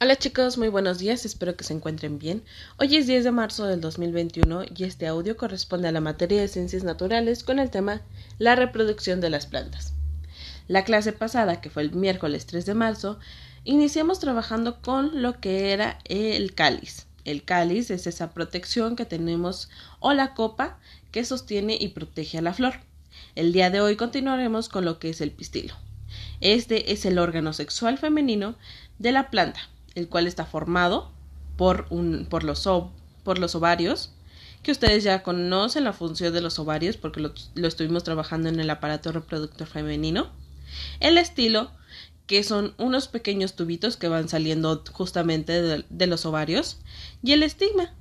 Hola chicos, muy buenos días, espero que se encuentren bien. Hoy es 10 de marzo del 2021 y este audio corresponde a la materia de ciencias naturales con el tema la reproducción de las plantas. La clase pasada, que fue el miércoles 3 de marzo, iniciamos trabajando con lo que era el cáliz. El cáliz es esa protección que tenemos o la copa que sostiene y protege a la flor. El día de hoy continuaremos con lo que es el pistilo. Este es el órgano sexual femenino de la planta el cual está formado por, un, por, los, por los ovarios, que ustedes ya conocen la función de los ovarios porque lo, estuvimos trabajando en el aparato reproductor femenino. El estilo, que son unos pequeños tubitos que van saliendo justamente de, de los ovarios. Y el estigma.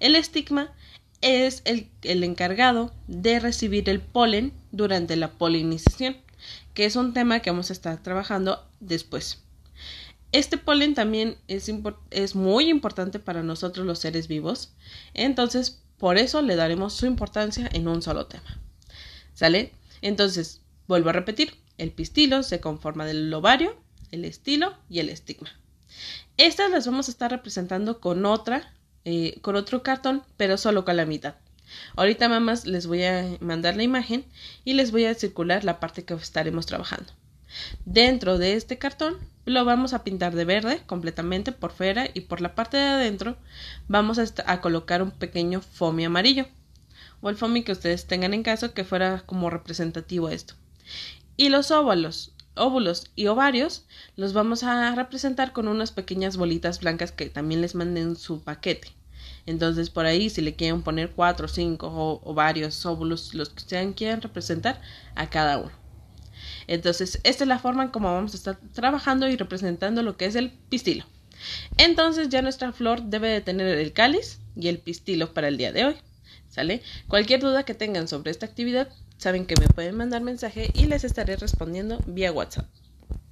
El estigma es el, el, encargado de recibir el polen durante la polinización, que es un tema que vamos a estar trabajando después. Este polen también es, muy importante para nosotros los seres vivos, entonces por eso le daremos su importancia en un solo tema. ¿Sale? Entonces, vuelvo a repetir, el pistilo se conforma del ovario, el estilo y el estigma. Estas las vamos a estar representando con otra, eh, con otro cartón, pero solo con la mitad. Ahorita mamás les voy a mandar la imagen y les voy a circular la parte que estaremos trabajando. Dentro de este cartón lo vamos a pintar de verde completamente por fuera y por la parte de adentro vamos a, colocar un pequeño foamy amarillo o el foamy que ustedes tengan en caso que fuera como representativo a esto. Y los óvulos, óvulos y ovarios los vamos a representar con unas pequeñas bolitas blancas que también les manden su paquete. Entonces por ahí si le quieren poner cuatro, cinco o, o varios óvulos, los que ustedes quieran representar a cada uno. Entonces, esta es la forma en cómo vamos a estar trabajando y representando lo que es el pistilo. Entonces, ya nuestra flor debe de tener el cáliz y el pistilo para el día de hoy. ¿Sale? Cualquier duda que tengan sobre esta actividad, saben que me pueden mandar mensaje y les estaré respondiendo vía WhatsApp.